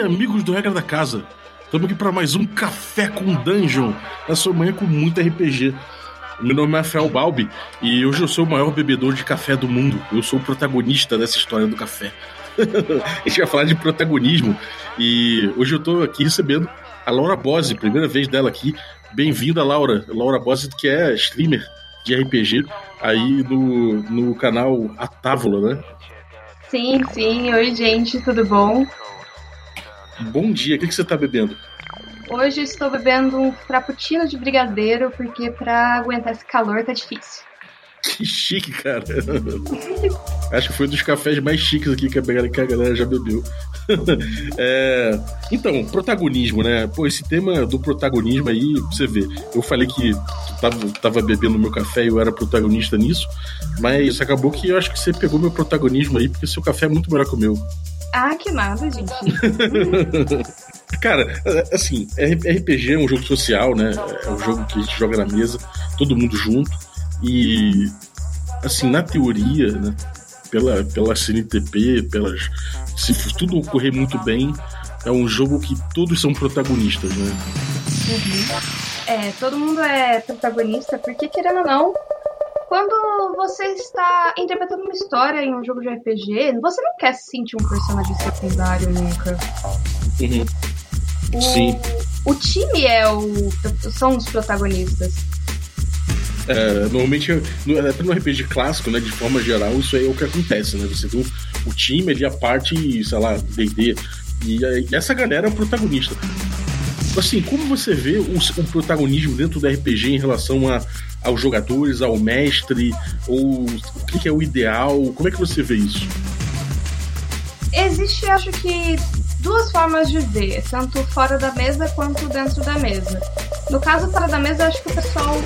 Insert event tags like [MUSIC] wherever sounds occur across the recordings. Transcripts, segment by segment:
e amigos do Regra da Casa. Estamos aqui para mais um Café com Dungeon, na sua manhã com muito RPG. Meu nome é Rafael Balbi e hoje eu sou o maior bebedor de café do mundo. Eu sou o protagonista dessa história do café. [LAUGHS] a gente vai falar de protagonismo e hoje eu estou aqui recebendo a Laura Bose, primeira vez dela aqui. Bem-vinda, Laura. Laura Bose, que é streamer de RPG aí no, no canal A Távola, né? Sim, sim. Oi, gente, tudo bom? Bom dia. O que, que você está bebendo? Hoje estou bebendo um frappuccino de brigadeiro, porque para aguentar esse calor tá difícil. Que chique, cara. Acho que foi um dos cafés mais chiques aqui que a galera já bebeu. [LAUGHS] é... Então, protagonismo, né? Pô, esse tema do protagonismo aí, você vê, eu falei que tava, tava bebendo meu café e eu era protagonista nisso, mas acabou que eu acho que você pegou meu protagonismo aí, porque seu café é muito melhor que o meu. Ah, que nada, gente. [LAUGHS] Cara, assim, RPG é um jogo social, né? É um jogo que a gente joga na mesa, todo mundo junto. E, assim, na teoria, né? Pela, pela CNTP, pelas. Se tudo ocorrer muito bem, é um jogo que todos são protagonistas, né? Uhum. É, todo mundo é protagonista, porque querendo ou não, quando você está interpretando uma história em um jogo de RPG, você não quer se sentir um personagem secundário nunca. Uhum. O, Sim. O time é o. são os protagonistas. É, normalmente, até no RPG clássico, né, de forma geral, isso é o que acontece, né? Você tem o time ali, a parte, sei lá, D&D, e essa galera é o protagonista. Assim, como você vê o, o protagonismo dentro do RPG em relação a, aos jogadores, ao mestre, ou o que, que é o ideal? Como é que você vê isso? Existe, acho que, duas formas de ver, tanto fora da mesa quanto dentro da mesa. No caso fora da mesa, acho que o pessoal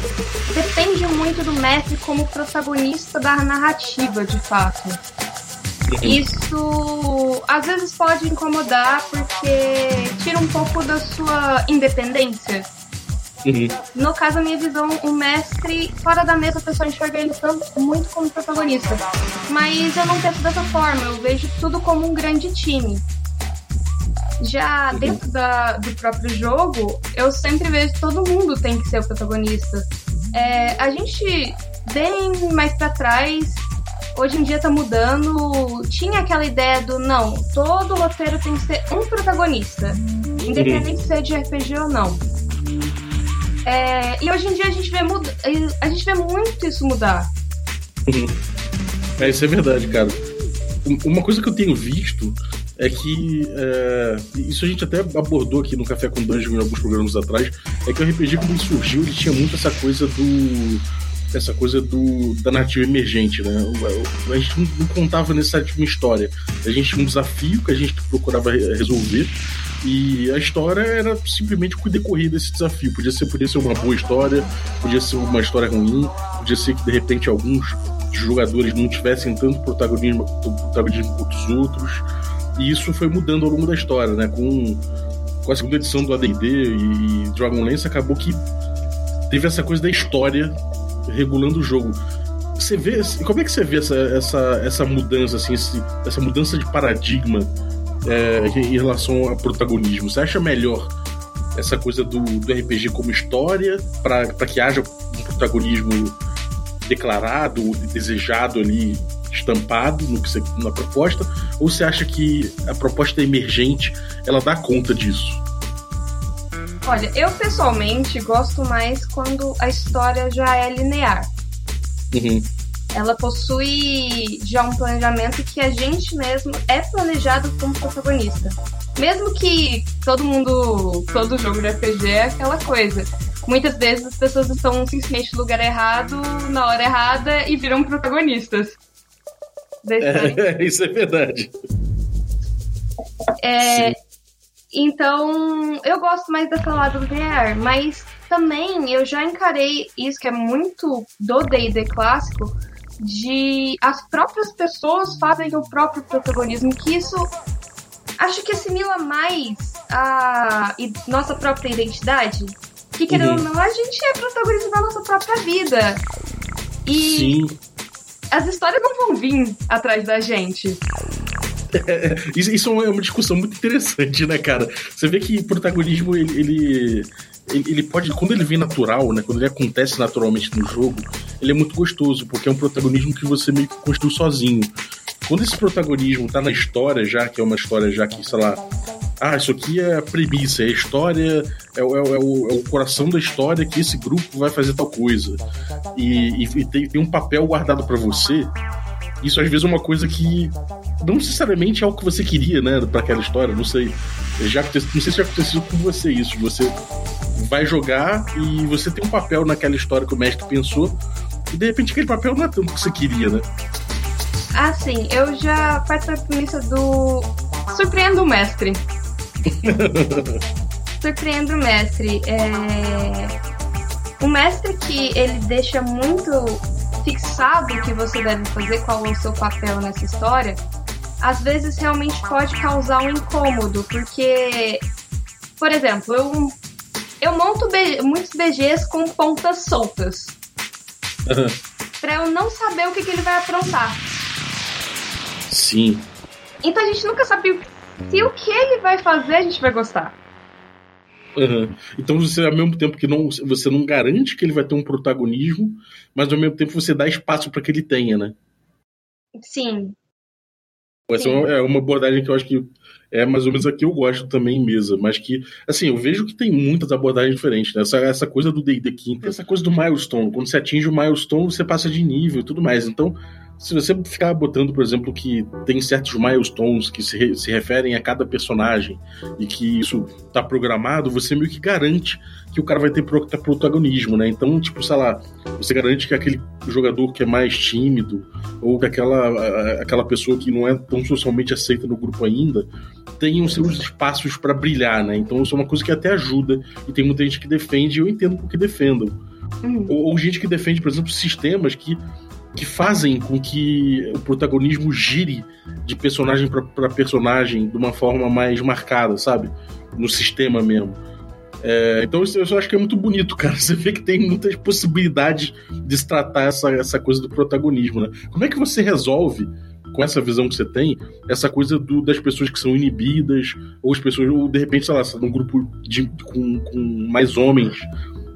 depende muito do mestre como protagonista da narrativa, de fato. Isso às vezes pode incomodar porque tira um pouco da sua independência. Uhum. No caso, a minha visão, o mestre, fora da mesa, a pessoa enxerga ele tanto, muito como protagonista. Mas eu não penso dessa forma, eu vejo tudo como um grande time. Já Uhum. dentro da, do próprio jogo, eu sempre vejo que todo mundo tem que ser o protagonista. É, a gente, bem mais pra trás, hoje em dia tá mudando. Tinha aquela ideia do não, todo roteiro tem que ser um protagonista, independente se é de RPG ou não. É, e hoje em dia a gente vê muda, a gente vê muito isso mudar. É, isso é verdade, cara. Um- Uma coisa que eu tenho visto é que. é, isso a gente até abordou aqui no Café com Dungeon em alguns programas atrás. É que o RPG, quando ele surgiu, ele tinha muito essa coisa do. Essa coisa do, da narrativa emergente, né? A gente não, contava necessariamente uma história. A gente tinha um desafio que a gente procurava re- resolver. E a história era simplesmente o decorrer desse desafio. Podia ser, podia ser uma boa história, podia ser uma história ruim, podia ser que de repente alguns jogadores não tivessem tanto protagonismo, protagonismo quanto os outros. E isso foi mudando ao longo da história, né? Com, com a segunda edição do AD&D e Dragonlance acabou que teve essa coisa da história regulando o jogo. Você vê, como é que você vê essa, essa, essa mudança, assim, esse- essa mudança de paradigma é, em relação ao protagonismo? Você acha melhor essa coisa do, do RPG como história para que haja um protagonismo declarado, desejado ali, estampado no que você, na proposta? Ou você acha que a proposta emergente ela dá conta disso? Olha, eu pessoalmente gosto mais quando a história já é linear. Uhum. Ela possui já um planejamento que a gente mesmo é planejado como protagonista. Mesmo que todo mundo, todo jogo de RPG é aquela coisa. Muitas vezes as pessoas estão simplesmente no lugar errado, na hora errada e viram protagonistas. É, [LAUGHS] isso é verdade. É. então, eu gosto mais dessa lado linear, mas também eu já encarei isso que é muito do D&D clássico, de as próprias pessoas fazem o próprio protagonismo, que isso acho que assimila mais a nossa própria identidade. Que querendo Uhum. ou não, a gente é protagonista da nossa própria vida. E Sim. as histórias não vão vir atrás da gente. [LAUGHS] É, isso é uma discussão muito interessante, né, cara? Você vê que protagonismo, ele, ele, ele, pode, quando ele vem natural, né? Quando ele acontece naturalmente no jogo, ele é muito gostoso, porque é um protagonismo que você meio que construiu sozinho. Quando esse protagonismo tá na história já, que é uma história já que, sei lá, ah, isso aqui é a premissa, é a história, é, é, é, o, é o, coração da história que esse grupo vai fazer tal coisa. E, e, e tem, tem, um papel guardado para você. Isso às vezes é uma coisa que não necessariamente é o que você queria, né, para aquela história, não sei. Já, não sei se já aconteceu com você isso, você vai jogar e você tem um papel naquela história que o mestre pensou, e de repente aquele papel não é tanto que você queria, né? Ah, sim, eu já parto da premissa do surpreendo o mestre. [LAUGHS] surpreendo o mestre. É... O mestre que ele deixa muito fixado o que você deve fazer, qual é o seu papel nessa história, às vezes realmente pode causar um incômodo, porque, por exemplo, eu, eu monto muitos BGs com pontas soltas. Uhum. Pra eu não saber o que, que ele vai aprontar. Sim. Então a gente nunca sabe se o que ele vai fazer a gente vai gostar. Uhum. Então você, ao mesmo tempo que não, você não garante que ele vai ter um protagonismo, mas ao mesmo tempo você dá espaço para que ele tenha, né? Sim. Essa Sim. é uma abordagem que eu acho que é mais ou menos a que eu gosto também em mesa, mas que, assim, eu vejo que tem muitas abordagens diferentes, né? Essa, essa coisa do D&D quinta, essa coisa do milestone, quando você atinge o milestone, você passa de nível e tudo mais. Então, se você ficar botando, por exemplo, que tem certos milestones que se, re, se referem a cada personagem e que isso tá programado, você meio que garante que o cara vai ter protagonismo, né? Então, tipo, sei lá, você garante que aquele jogador que é mais tímido ou que aquela, aquela pessoa que não é tão socialmente aceita no grupo ainda tenha os seus espaços para brilhar, né? Então, isso é uma coisa que até ajuda e tem muita gente que defende e eu entendo por que defendam. Uhum. Ou, ou gente que defende, por exemplo, sistemas que que fazem com que o protagonismo gire de personagem para personagem de uma forma mais marcada, sabe? No sistema mesmo. É, então eu acho que é muito bonito, [LAUGHS] cara. Você vê que tem muitas possibilidades de se tratar essa, essa coisa do protagonismo, né? Como é que você resolve, com essa visão que você tem, essa coisa do, das pessoas que são inibidas, ou as pessoas, ou de repente, sei lá, num grupo de, com, com mais homens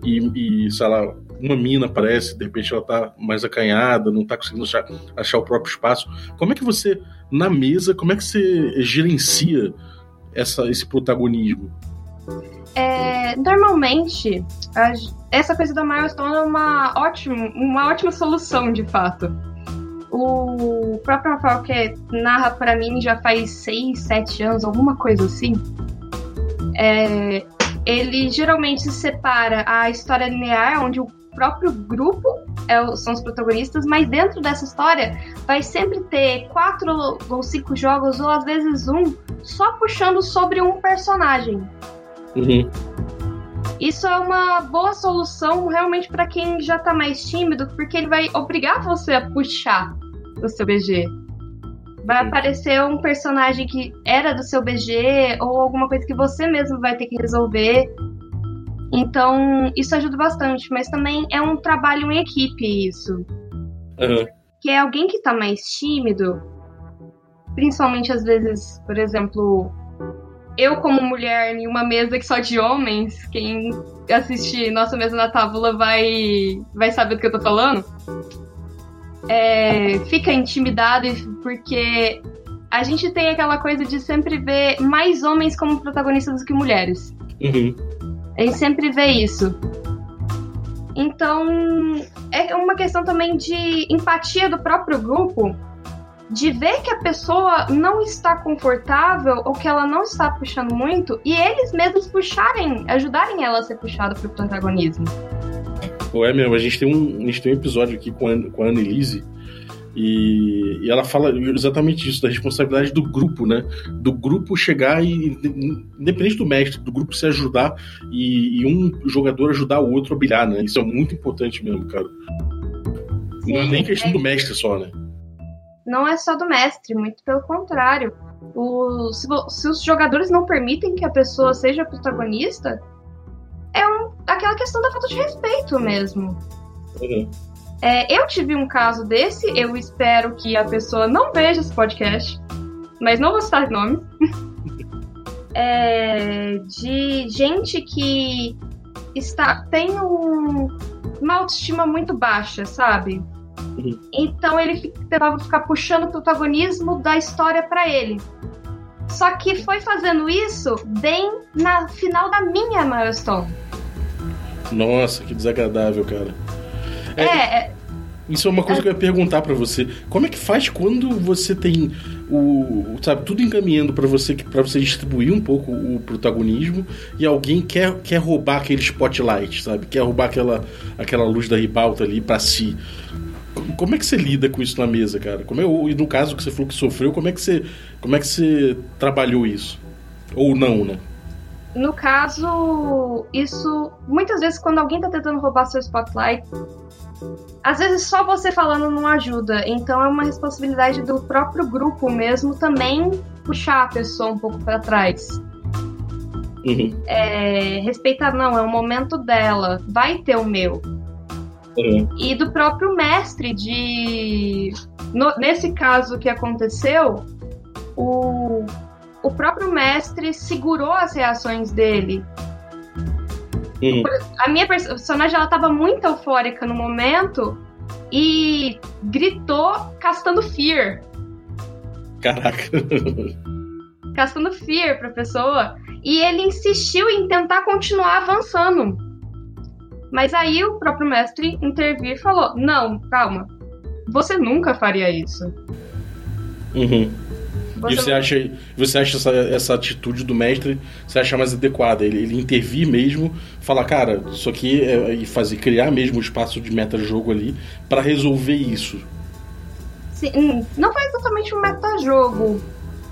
e, e, sei lá, uma mina aparece, de repente ela tá mais acanhada, não tá conseguindo achar, achar o próprio espaço. Como é que você, na mesa, como é que você gerencia essa, esse protagonismo? É, normalmente, a, essa coisa da milestone é uma ótima, uma ótima solução, de fato. O próprio Rafael, que narra para mim já faz 6, 7 anos, alguma coisa assim, é, ele geralmente separa a história linear, onde o próprio grupo é, são os protagonistas, mas dentro dessa história vai sempre ter quatro ou cinco jogos, ou às vezes um, só puxando sobre um personagem. Uhum. Isso é uma boa solução realmente para quem já tá mais tímido, porque ele vai obrigar você a puxar o seu BG. Vai aparecer um personagem que era do seu BG ou alguma coisa que você mesmo vai ter que resolver. Então, isso ajuda bastante, mas também é um trabalho em equipe, isso. Uhum. Que é alguém que tá mais tímido, principalmente às vezes, por exemplo, eu como mulher em uma mesa que só de homens, quem assistir Nossa Mesa na Tábula vai, vai saber do que eu tô falando. É, fica intimidado porque a gente tem aquela coisa de sempre ver mais homens como protagonistas do que mulheres. Uhum. A gente sempre vê isso. Então, é uma questão também de empatia do próprio grupo, de ver que a pessoa não está confortável ou que ela não está puxando muito e eles mesmos puxarem, ajudarem ela a ser puxada para o protagonismo. Pô, é mesmo, a gente tem um, a gente tem um episódio aqui com a, com a Annelise e, e, ela fala exatamente isso, da responsabilidade do grupo, né? Do grupo chegar e, independente do mestre, do grupo se ajudar e, e um jogador ajudar o outro a brilhar, né? Isso é muito importante mesmo, cara. Sim, não é nem questão é... do mestre só, né? Não é só do mestre, muito pelo contrário. O, se, se os jogadores não permitem que a pessoa seja protagonista, é um, aquela questão da falta de respeito mesmo. Uhum. É, eu tive um caso desse, eu espero que a pessoa não veja esse podcast. mas não vou citar nomes. [LAUGHS] é, de gente que está tem um, uma autoestima muito baixa, sabe? Uhum. Então ele tentava ficar puxando o protagonismo da história para ele. Só que foi fazendo isso bem na final da minha milestone. Nossa, que desagradável, cara. É, é, é isso é uma coisa é. que eu ia perguntar para você. Como é que faz quando você tem o, sabe, tudo encaminhando para você para você distribuir um pouco o protagonismo e alguém quer, quer roubar aquele spotlight, sabe? Quer roubar aquela aquela luz da ribalta ali para si. Como é que você lida com isso na mesa, cara? Como é, e no caso que você falou que sofreu, como é que você como é que você trabalhou isso? Ou não, né? No caso, isso muitas vezes quando alguém tá tentando roubar seu spotlight, às vezes só você falando não ajuda, então é uma responsabilidade do próprio grupo mesmo também puxar a pessoa um pouco para trás. Uhum. É, respeitar, não, é o momento dela, vai ter o meu. Uhum. E do próprio mestre de. No, nesse caso que aconteceu, o, o próprio mestre segurou as reações dele. Uhum. A minha personagem ela tava muito eufórica no momento e gritou castando Fear. Caraca. [LAUGHS] Castando Fear pra pessoa. E ele insistiu em tentar continuar avançando. Mas aí o próprio mestre interviu e falou: Não, calma. Você nunca faria isso. Uhum. Você e você acha, você acha essa, essa atitude do mestre, você acha mais adequada? Ele, ele intervir mesmo, falar, cara, isso aqui é, e fazer, criar mesmo o um espaço de meta-jogo ali para resolver isso. Sim, hum, não foi exatamente um meta-jogo.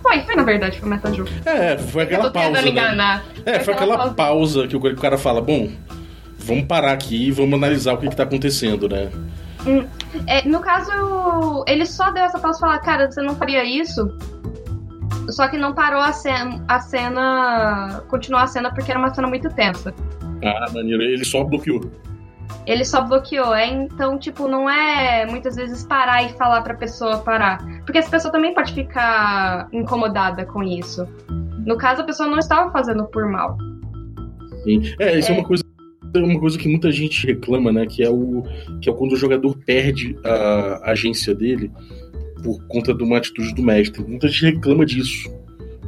Foi, foi na verdade foi um meta-jogo. É, foi aquela pausa. Né? É, foi, foi aquela pausa. pausa que o cara fala, bom, vamos parar aqui e vamos analisar o que, que tá acontecendo, né? Hum, é, no caso, ele só deu essa pausa e falar, cara, você não faria isso? Só que não parou a cena, a cena. Continuou a cena porque era uma cena muito tensa. Ah, maneiro. Ele só bloqueou. Ele só bloqueou, é? Então, tipo, não é muitas vezes parar e falar pra pessoa parar. Porque essa pessoa também pode ficar incomodada com isso. No caso, a pessoa não estava fazendo por mal. Sim. É, isso é, é uma coisa uma coisa que muita gente reclama, né? Que é o que é quando o jogador perde a agência dele por conta de uma atitude do mestre. Muita gente reclama disso,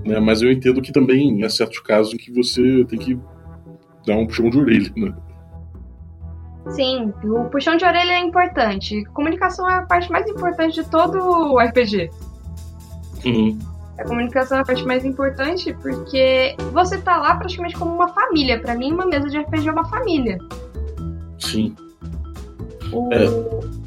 né? Mas eu entendo que também há certos casos em que você tem que dar um puxão de orelha, né? Sim, o puxão de orelha é importante. Comunicação é a parte mais importante de todo o RPG. Uhum. A comunicação é a parte mais importante porque você tá lá praticamente como uma família. Para mim, uma mesa de RPG é uma família. Sim. O... É.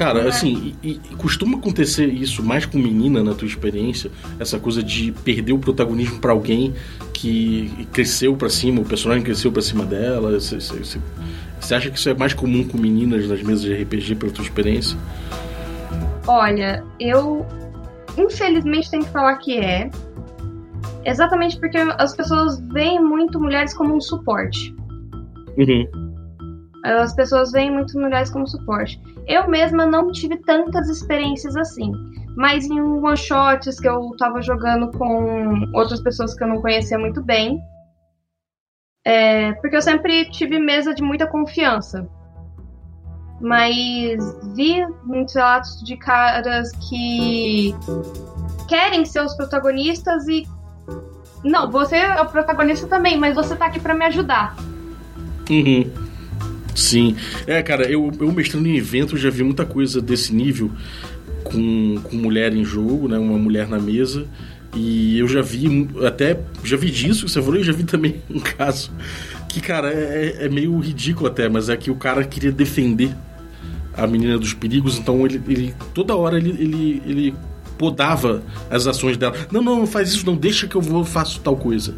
Cara, assim, e, e costuma acontecer isso mais com menina na tua experiência? Essa coisa de perder o protagonismo para alguém que cresceu para cima, o personagem cresceu para cima dela? Você acha que isso é mais comum com meninas nas mesas de RPG pela tua experiência? Olha, eu infelizmente tenho que falar que é. Exatamente porque as pessoas veem muito mulheres como um suporte. Uhum. As pessoas veem muito mulheres como suporte. Eu mesma não tive tantas experiências assim. Mas em one-shots que eu tava jogando com outras pessoas que eu não conhecia muito bem. É, porque eu sempre tive mesa de muita confiança. Mas vi muitos relatos de caras que querem ser os protagonistas e. Não, você é o protagonista também, mas você tá aqui para me ajudar. Uhum. Sim. É, cara, eu, eu mestrando em evento já vi muita coisa desse nível com, com mulher em jogo, né? Uma mulher na mesa. E eu já vi, até já vi disso que você falou, e já vi também [LAUGHS] um caso que, cara, é, é, meio ridículo até, mas é que o cara queria defender a menina dos perigos, então ele, ele toda hora ele, ele, ele podava as ações dela. Não, não, não faz isso, não, deixa que eu vou faço tal coisa.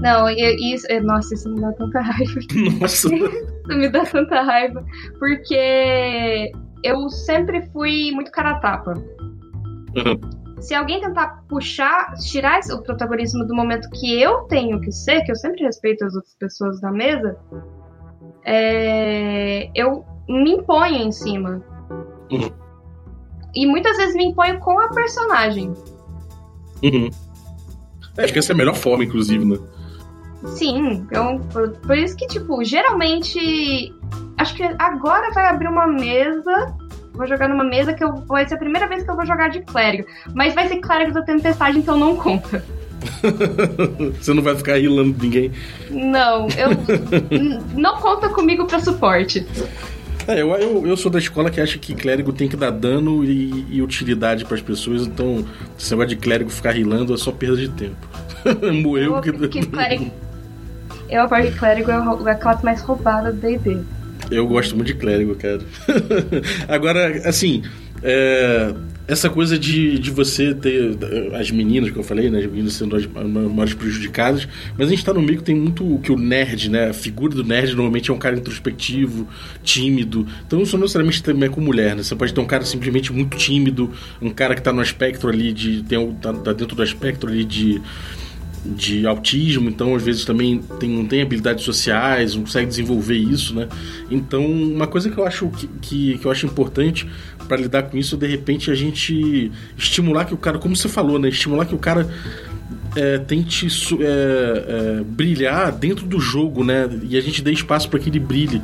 Não, isso. Nossa, isso me dá tanta raiva. [LAUGHS] Nossa! isso me dá tanta raiva. Porque eu sempre fui muito cara tapa. Uhum. Se alguém tentar puxar, tirar o protagonismo do momento que eu tenho que ser, que eu sempre respeito as outras pessoas da mesa, é, eu me imponho em cima. Uhum. E muitas vezes me imponho com a personagem. Uhum. Acho que essa é a melhor forma, inclusive, né? Sim, então, por, por isso que, tipo, geralmente. Acho que agora vai abrir uma mesa vou jogar numa mesa que eu, vai ser a primeira vez que eu vou jogar de clérigo. Mas vai ser clérigo da tempestade, então não conta. [LAUGHS] Você não vai ficar rilando ninguém? Não, eu. [LAUGHS] não conta comigo pra suporte. É, eu, eu, eu, sou da escola que acha que clérigo tem que dar dano e, e utilidade para as pessoas, então esse negócio de clérigo ficar rilando é só perda de tempo. [LAUGHS] Morreu porque. porque clérigo... Eu acho que clérigo é a classe mais roubada do DD. Eu gosto muito de clérigo, cara. [LAUGHS] Agora, assim, é, essa coisa de, de você ter as meninas que eu falei, né? As meninas sendo as mais prejudicadas, mas a gente tá no meio que tem muito que o nerd, né? A figura do nerd normalmente é um cara introspectivo, tímido. Então não só necessariamente também com mulher, né? Você pode ter um cara simplesmente muito tímido, um cara que tá no aspecto ali de. Tem, tá, tá dentro do aspecto ali de de autismo, então às vezes também tem, não tem habilidades sociais, não consegue desenvolver isso, né? Então, uma coisa que eu acho que, que, que eu acho importante para lidar com isso é de repente a gente estimular que o cara, como você falou, né? Estimular que o cara é, tente é, é, brilhar dentro do jogo, né? E a gente dê espaço para que ele brilhe,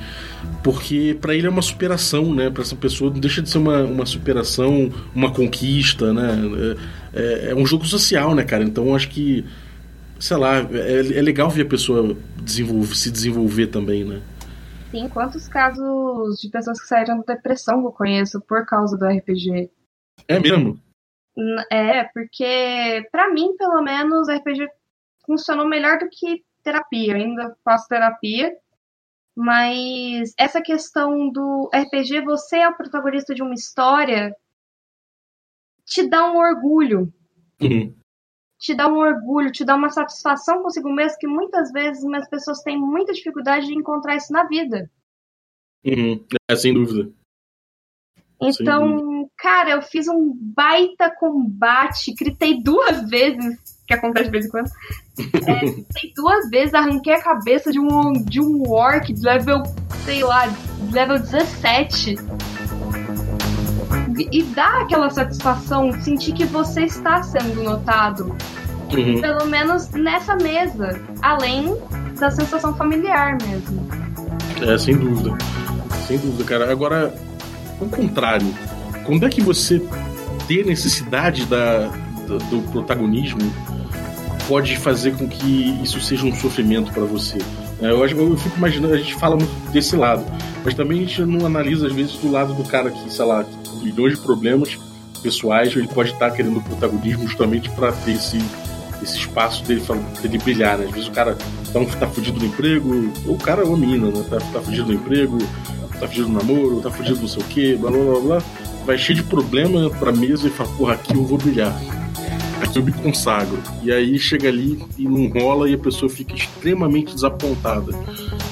porque para ele é uma superação, né? Para essa pessoa não deixa de ser uma, uma superação, uma conquista, né? É, é, é um jogo social, né, cara? Então acho que sei lá, é, é legal ver a pessoa desenvolver, se desenvolver também, né? Sim, quantos casos de pessoas que saíram da depressão eu conheço por causa do RPG? É mesmo? É, porque para mim, pelo menos, RPG funcionou melhor do que terapia. Eu ainda faço terapia, mas essa questão do RPG, você é o protagonista de uma história, te dá um orgulho. Uhum te dá um orgulho, te dá uma satisfação consigo mesmo que muitas vezes as pessoas têm muita dificuldade de encontrar isso na vida. Uhum. É, sem dúvida. Então, cara, eu fiz um baita combate, gritei duas vezes, que acontece de vez em quando. É, [LAUGHS] gritei duas vezes, arranquei a cabeça de um, de um orc de level, sei lá, level 17 e dá aquela satisfação, sentir que você está sendo notado. Uhum. Pelo menos nessa mesa. Além da sensação familiar mesmo. É, sem dúvida. Sem dúvida, cara. Agora, ao contrário, quando é que você ter necessidade da, do, do protagonismo pode fazer com que isso seja um sofrimento para você? É, eu, eu fico imaginando, a gente fala muito desse lado, mas também a gente não analisa às vezes do lado do cara que, sei lá, com milhões de problemas pessoais, ele pode estar querendo protagonismo justamente para ter esse, esse espaço dele, dele brilhar, né? Às vezes o cara tá, tá fugido do emprego, ou o cara ou a menina, né? Tá, tá fugido do emprego, tá fugido do namoro, tá fugido do não sei o quê, blá blá blá blá. Vai cheio de problema pra mesa e fala, porra, aqui eu vou brilhar eu me consagro. E aí chega ali e não rola e a pessoa fica extremamente desapontada.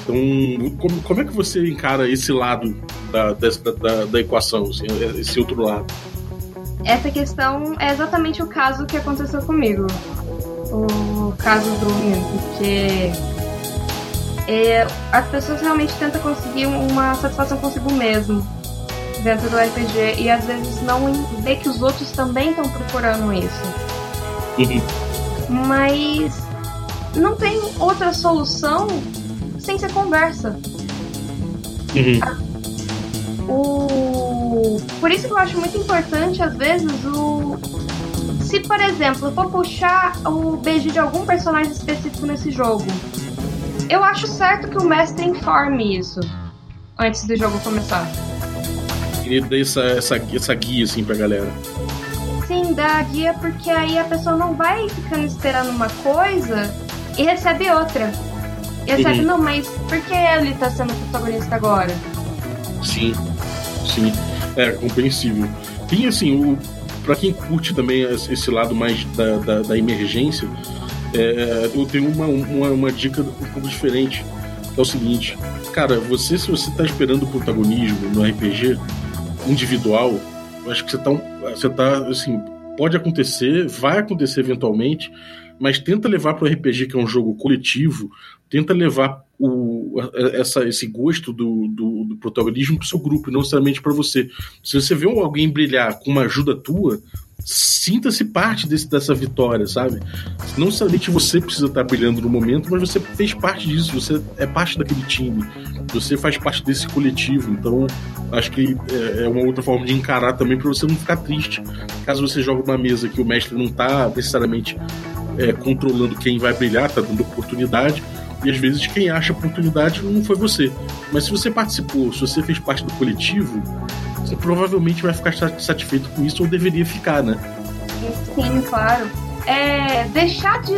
Então, como, como é que você encara esse lado da, da, da equação, assim, esse outro lado? Essa questão é exatamente o caso que aconteceu comigo. O caso do porque é, as pessoas realmente tentam conseguir uma satisfação consigo mesmo dentro do RPG e às vezes não vê que os outros também estão procurando isso. Uhum. [LAUGHS] Mas não tem outra solução sem ser conversa. Uhum. O... Por isso que eu acho muito importante, às vezes, o. Se, por exemplo, eu for puxar o beijo de algum personagem específico nesse jogo, eu acho certo que o mestre informe isso antes do jogo começar. Ele dê essa, essa, essa guia assim pra galera da guia, porque aí a pessoa não vai ficando esperando uma coisa e recebe outra. E recebe, uhum. não, mas por que ele tá sendo protagonista agora? Sim, sim. É compreensível. Tem assim, o, pra quem curte também esse lado mais da, da, da emergência, é, eu tenho uma, uma, uma, dica um pouco diferente. É o seguinte, cara, você se você tá esperando o protagonismo no RPG individual, eu acho que você tá, você tá assim, pode acontecer, vai acontecer eventualmente, mas tenta levar para o RPG, que é um jogo coletivo, tenta levar o, essa, esse gosto do, do, do protagonismo para o seu grupo, não necessariamente para você. Se você vê alguém brilhar com uma ajuda tua, sinta-se parte desse, dessa vitória, sabe? Não necessariamente você precisa estar brilhando no momento, mas você fez parte disso, você é parte daquele time, você faz parte desse coletivo. Então, acho que é, é uma outra forma de encarar também para você não ficar triste. Caso você jogue uma mesa que o mestre não está necessariamente é, controlando quem vai brilhar, tá dando oportunidade. E às vezes quem acha oportunidade não foi você. Mas se você participou, se você fez parte do coletivo, você provavelmente vai ficar satisfeito com isso ou deveria ficar, né? Sim, claro. É, deixar de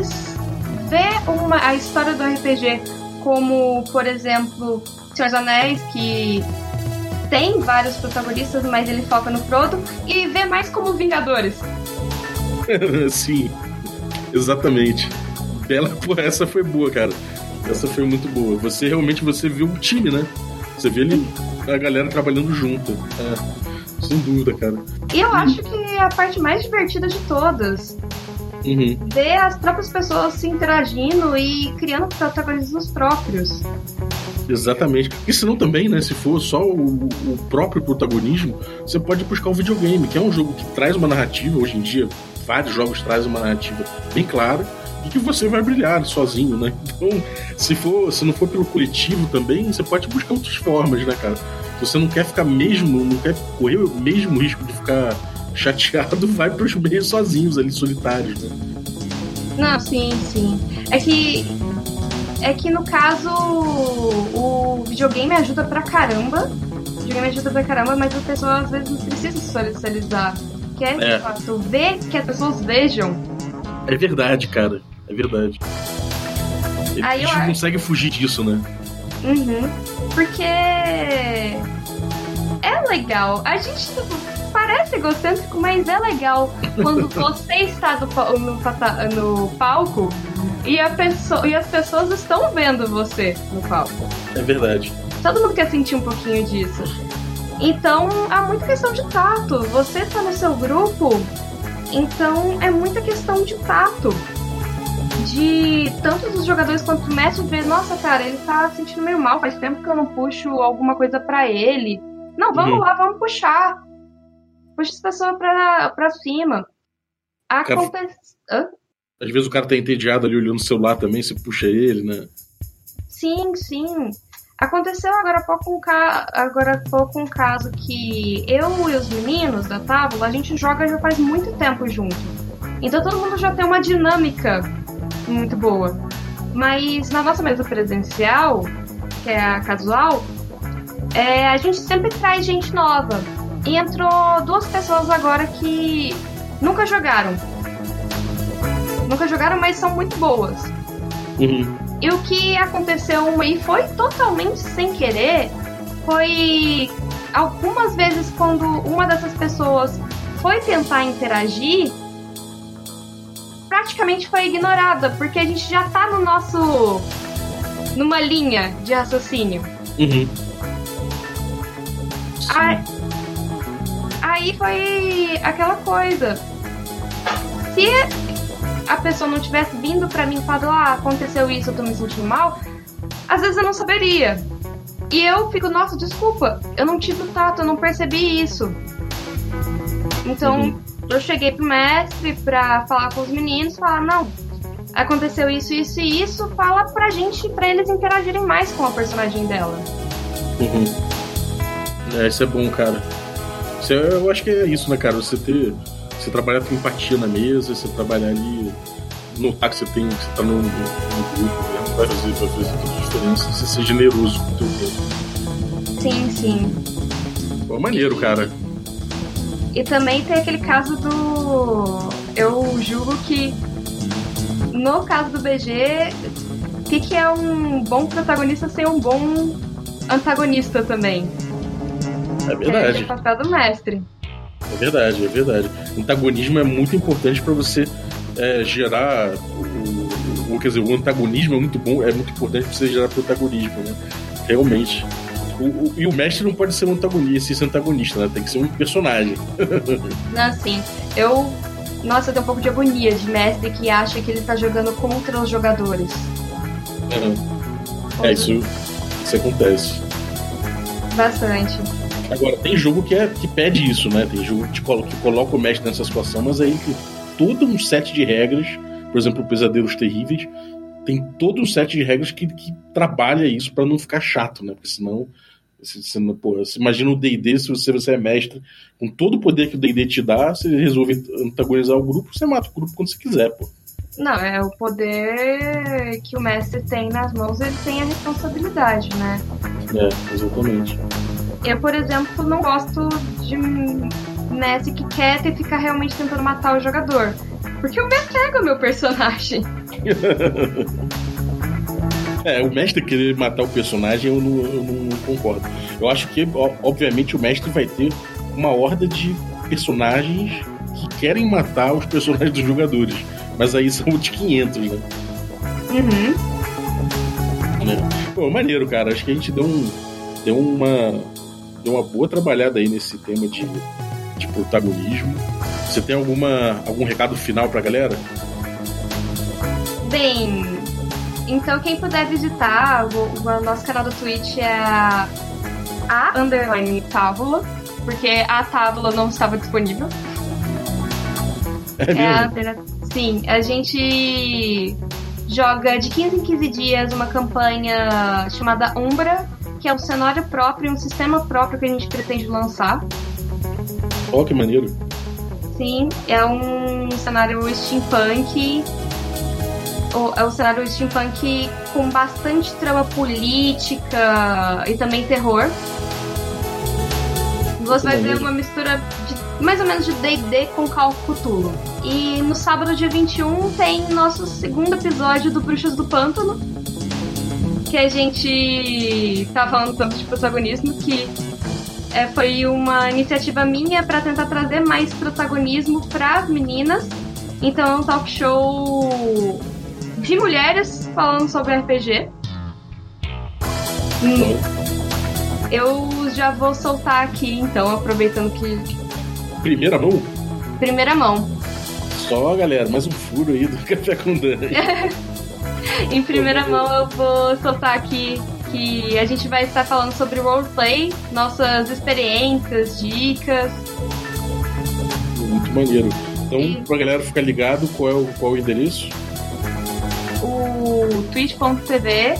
ver uma, a história do RPG como, por exemplo, Senhor dos Anéis, que tem vários protagonistas, mas ele foca no Frodo, e ver mais como Vingadores. [LAUGHS] Sim, exatamente. Bela, porra, essa foi boa, cara. Essa foi muito boa. Você realmente você viu o time, né? Você vê ele, a galera trabalhando junto. É, sem dúvida, cara. E eu acho que é a parte mais divertida de todas. Uhum. Ver as próprias pessoas se interagindo e criando protagonismos próprios. Exatamente. E se não também, né? Se for só o, o, próprio protagonismo, você pode buscar um videogame, que é um jogo que traz uma narrativa. Hoje em dia, vários jogos trazem uma narrativa bem clara e que você vai brilhar sozinho, né? Então, se for, se não for pelo coletivo também, você pode buscar outras formas, né, cara? Se você não quer ficar mesmo, não quer correr o mesmo risco de ficar [LAUGHS] chateado, vai pros meios sozinhos ali, solitários, né? Não, sim, sim. É que. É que no caso o videogame ajuda pra caramba. O videogame ajuda pra caramba, mas a pessoa às vezes precisa socializar. Quer é. fato, ver que as pessoas vejam. É verdade, cara. É verdade. a gente não consegue fugir disso, né? Uhum. Porque é legal. A gente parece egocêntrico, mas é legal quando [LAUGHS] você está no, no, no palco e, a pessoa, e as pessoas estão vendo você no palco. É verdade. Todo mundo quer sentir um pouquinho disso. Então, há muita questão de tato. Você está no seu grupo, então é muita questão de tato de tanto dos jogadores quanto do mestre ver, nossa, cara, ele tá sentindo meio mal, faz tempo que eu não puxo alguma coisa para ele. Não, vamos uhum. lá, vamos puxar. Puxa essa pessoa pra, pra cima. Acontece. Cara, às vezes o cara tá entediado ali olhando o celular também, você puxa ele, né? Sim, sim. Aconteceu agora há pouco um, ca... agora pouco um caso que eu e os meninos da tábua, a gente joga já faz muito tempo junto. Então todo mundo já tem uma dinâmica muito boa. Mas na nossa mesa presencial, que é a casual, é, a gente sempre traz gente nova. E entrou duas pessoas agora que nunca jogaram. Nunca jogaram, mas são muito boas. Uhum. E o que aconteceu e foi totalmente sem querer foi algumas vezes quando uma dessas pessoas foi tentar interagir, praticamente foi ignorada, porque a gente já tá no nosso. numa linha de raciocínio. Uhum. Aí, aí foi aquela coisa. Se a pessoa não tivesse vindo para mim e falado, ah, aconteceu isso, eu tô me sentindo mal, às vezes eu não saberia. E eu fico, nossa, desculpa, eu não tive o tato, eu não percebi isso. Então, uhum eu cheguei pro mestre pra falar com os meninos, falar, não, aconteceu isso, isso e isso, fala pra gente, pra eles interagirem mais com a personagem dela. Uhum. É, isso é bom, cara. Isso é, eu acho que é isso, né, cara? Você ter. Você trabalhar com empatia na mesa, você trabalhar ali, notar que você tem. Que você tá no, grupo, né? vai fazer, vai fazer toda a diferença. Você ser generoso com o teu tempo. Sim, sim. Pô, maneiro, cara. E também tem aquele caso do. Eu julgo que no caso do BG, o que, que é um bom protagonista ser um bom antagonista também? É verdade. É o papel do mestre. É verdade, é verdade. Antagonismo é muito importante para você é, gerar o, o, quer dizer, o antagonismo é muito bom, é muito importante para você gerar protagonismo, né? Realmente. O, o, e o mestre não pode ser um antagonista, ser antagonista, né? Tem que ser um personagem. [LAUGHS] não, sim. Eu Nossa, eu tenho um pouco de agonia de mestre que acha que ele tá jogando contra os jogadores. Uhum. É, isso, isso acontece. Bastante. Agora, tem jogo que, é, que pede isso, né? Tem jogo que, coloca, que coloca o mestre nessa situação, mas aí tem todo um set de regras, por exemplo, Pesadelos Terríveis, tem todo um set de regras que, que trabalha isso para não ficar chato, né? Porque senão você, você, pô, você imagina o D&D, se você, você é mestre, com todo o poder que o D&D te dá, você resolve antagonizar o grupo, você mata o grupo quando você quiser, pô. Não, é o poder que o mestre tem nas mãos, ele tem a responsabilidade, né? É, exatamente. Eu, por exemplo, não gosto de mestre que quer ter ficar realmente tentando matar o jogador. Porque o mestre é o meu personagem. [LAUGHS] É, o mestre querer matar o personagem eu não, eu não concordo. Eu acho que, obviamente, o mestre vai ter uma horda de personagens que querem matar os personagens dos jogadores. Mas aí são de 500, né? Uhum. É. Pô, maneiro, cara. Acho que a gente deu, um, deu, uma, deu uma boa trabalhada aí nesse tema de, de protagonismo. Você tem alguma, algum recado final pra galera? Bem, então, quem puder visitar, o, o nosso canal do Twitch é a, a underline tábula, porque a tábula não estava disponível. É, é a, sim, a gente joga de 15 em 15 dias uma campanha chamada Umbra, que é um cenário próprio, um sistema próprio que a gente pretende lançar. Oh, que maneiro! Sim, é um cenário steampunk é o cenário steampunk com bastante trama política e também terror. Você vai ver uma mistura de, mais ou menos de D&D com Call of Cthulhu. E no sábado, dia 21, tem nosso segundo episódio do Bruxas do Pântano, que a gente tá falando tanto de protagonismo, que é, foi uma iniciativa minha para tentar trazer mais protagonismo para as meninas. Então é um talk show de mulheres falando sobre RPG. Hum. Eu já vou soltar aqui, então, aproveitando que. Primeira mão? Primeira mão. Só, galera, mais um furo aí do [LAUGHS] Café com Dani. [LAUGHS] em primeira mão, eu vou soltar aqui que a gente vai estar falando sobre roleplay, nossas experiências, dicas. Muito maneiro. Então, e... pra galera ficar ligado, qual é o, qual é o endereço? o twitch.tv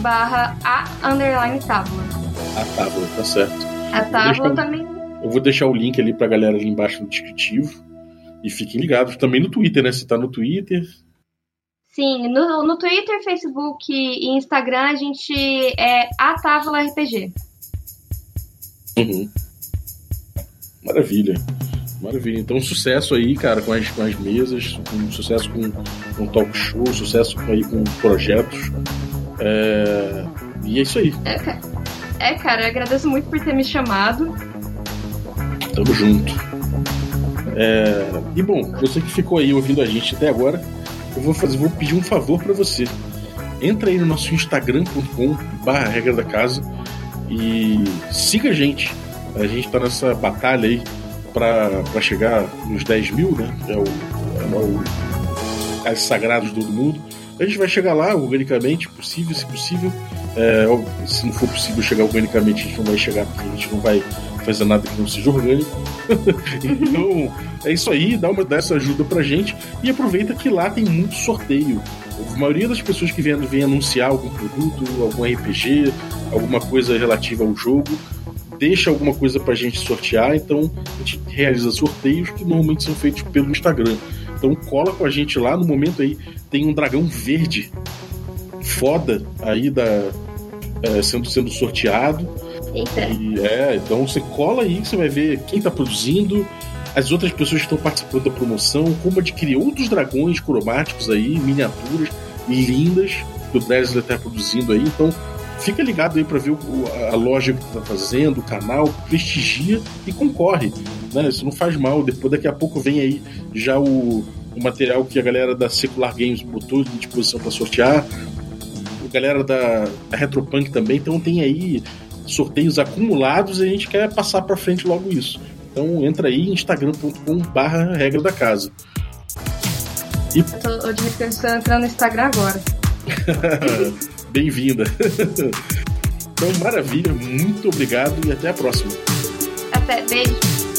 barra a underline tábua. A tábua, tá certo. A tábua também. Eu vou deixar o link ali pra galera ali embaixo no descritivo. E fiquem ligados também no Twitter, né? Se tá no Twitter. Sim, no, no Twitter, Facebook e Instagram a gente é a Távola RPG. Uhum. Maravilha. Maravilha. Então, sucesso aí, cara, com as, com as mesas, um sucesso com, com talk show, sucesso aí com projetos. É... E é isso aí. É, é, cara, eu agradeço muito por ter me chamado. Tamo junto. É... E bom, você que ficou aí ouvindo a gente até agora, eu vou fazer, vou pedir um favor para você. Entra aí no nosso instagram.com barra regra da casa e siga a gente. A gente tá nessa batalha aí para chegar nos 10 mil, né? É o, é o Cais Sagrados do mundo. A gente vai chegar lá organicamente, possível, se possível. É, se não for possível chegar organicamente, a gente não vai chegar porque a gente não vai fazer nada que não seja orgânico. [LAUGHS] então, é isso aí, dá, uma, dá essa ajuda pra gente e aproveita que lá tem muito sorteio. A maioria das pessoas que vêm, vem anunciar algum produto, algum RPG, alguma coisa relativa ao jogo, deixa alguma coisa pra gente sortear, então a gente realiza sorteios que normalmente são feitos pelo Instagram. Então cola com a gente lá, no momento aí tem um dragão verde foda aí da, é, sendo, sendo sorteado. Eita. E, é, então você cola aí, você vai ver quem tá produzindo, as outras pessoas que estão participando da promoção, como adquirir outros dragões cromáticos aí, miniaturas lindas que o Dresler está produzindo aí. Então fica ligado aí para ver o, a loja que tá fazendo, o canal, prestigia e concorre. Né? Isso não faz mal. Depois, daqui a pouco, vem aí já o, o material que a galera da Secular Games botou à disposição para sortear. A galera da, da Retropunk também. Então tem aí sorteios acumulados e a gente quer passar para frente logo isso. Então entra aí instagram.com/barra regra da casa. E... Eu tô, eu estou entrando no Instagram agora. [LAUGHS] Bem-vinda. [LAUGHS] então, maravilha, muito obrigado e até a próxima. Até, beijo.